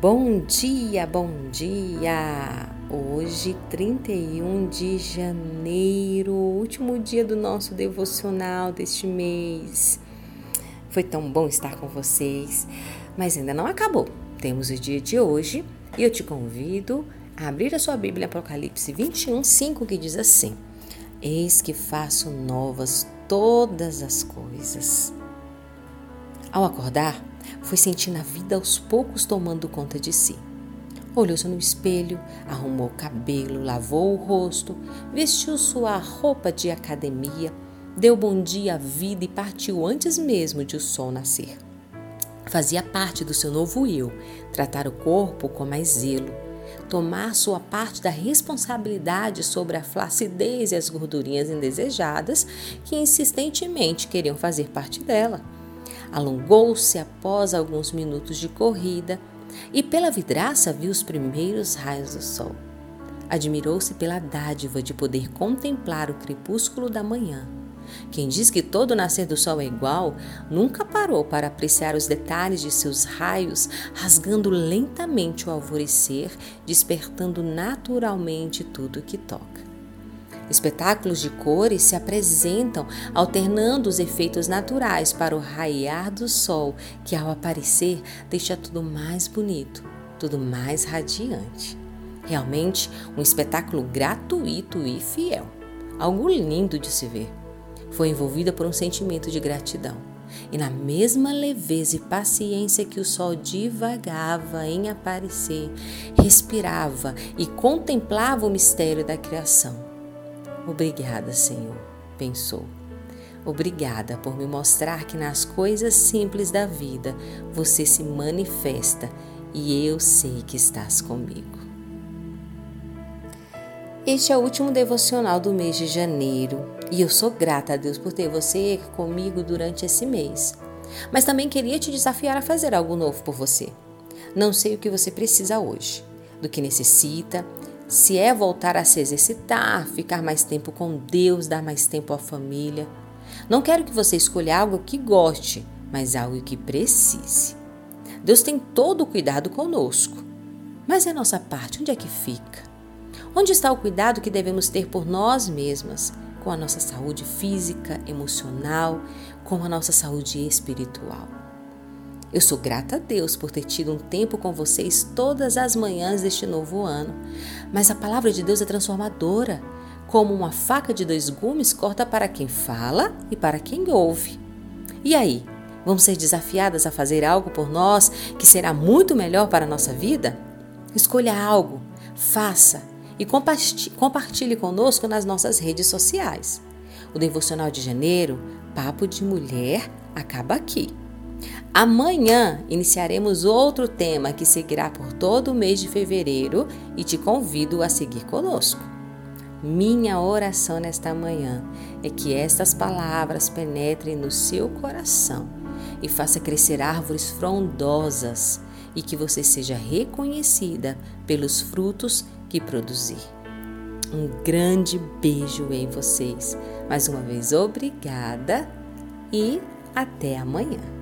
Bom dia, bom dia! Hoje, 31 de janeiro, último dia do nosso devocional deste mês. Foi tão bom estar com vocês, mas ainda não acabou. Temos o dia de hoje e eu te convido a abrir a sua Bíblia Apocalipse 21, 5, que diz assim: Eis que faço novas todas as coisas. Ao acordar, foi sentindo a vida aos poucos tomando conta de si. Olhou-se no espelho, arrumou o cabelo, lavou o rosto, vestiu sua roupa de academia, deu bom dia à vida e partiu antes mesmo de o sol nascer. Fazia parte do seu novo eu tratar o corpo com mais zelo, tomar sua parte da responsabilidade sobre a flacidez e as gordurinhas indesejadas que insistentemente queriam fazer parte dela Alongou-se após alguns minutos de corrida e pela vidraça viu os primeiros raios do sol. Admirou-se pela dádiva de poder contemplar o crepúsculo da manhã. Quem diz que todo nascer do sol é igual, nunca parou para apreciar os detalhes de seus raios, rasgando lentamente o alvorecer, despertando naturalmente tudo que toca. Espetáculos de cores se apresentam, alternando os efeitos naturais para o raiar do sol, que ao aparecer deixa tudo mais bonito, tudo mais radiante. Realmente um espetáculo gratuito e fiel. Algo lindo de se ver. Foi envolvida por um sentimento de gratidão. E na mesma leveza e paciência que o sol divagava em aparecer, respirava e contemplava o mistério da criação Obrigada, Senhor, pensou. Obrigada por me mostrar que nas coisas simples da vida você se manifesta e eu sei que estás comigo. Este é o último devocional do mês de janeiro e eu sou grata a Deus por ter você comigo durante esse mês. Mas também queria te desafiar a fazer algo novo por você. Não sei o que você precisa hoje, do que necessita, se é voltar a se exercitar, ficar mais tempo com Deus, dar mais tempo à família. Não quero que você escolha algo que goste, mas algo que precise. Deus tem todo o cuidado conosco. Mas é a nossa parte, onde é que fica? Onde está o cuidado que devemos ter por nós mesmas, com a nossa saúde física, emocional, com a nossa saúde espiritual? Eu sou grata a Deus por ter tido um tempo com vocês todas as manhãs deste novo ano. Mas a palavra de Deus é transformadora. Como uma faca de dois gumes corta para quem fala e para quem ouve. E aí, vamos ser desafiadas a fazer algo por nós que será muito melhor para a nossa vida? Escolha algo, faça e compartilhe conosco nas nossas redes sociais. O Devocional de Janeiro, Papo de Mulher, acaba aqui. Amanhã iniciaremos outro tema que seguirá por todo o mês de fevereiro e te convido a seguir conosco. Minha oração nesta manhã é que estas palavras penetrem no seu coração e faça crescer árvores frondosas e que você seja reconhecida pelos frutos que produzir. Um grande beijo em vocês. Mais uma vez, obrigada e até amanhã.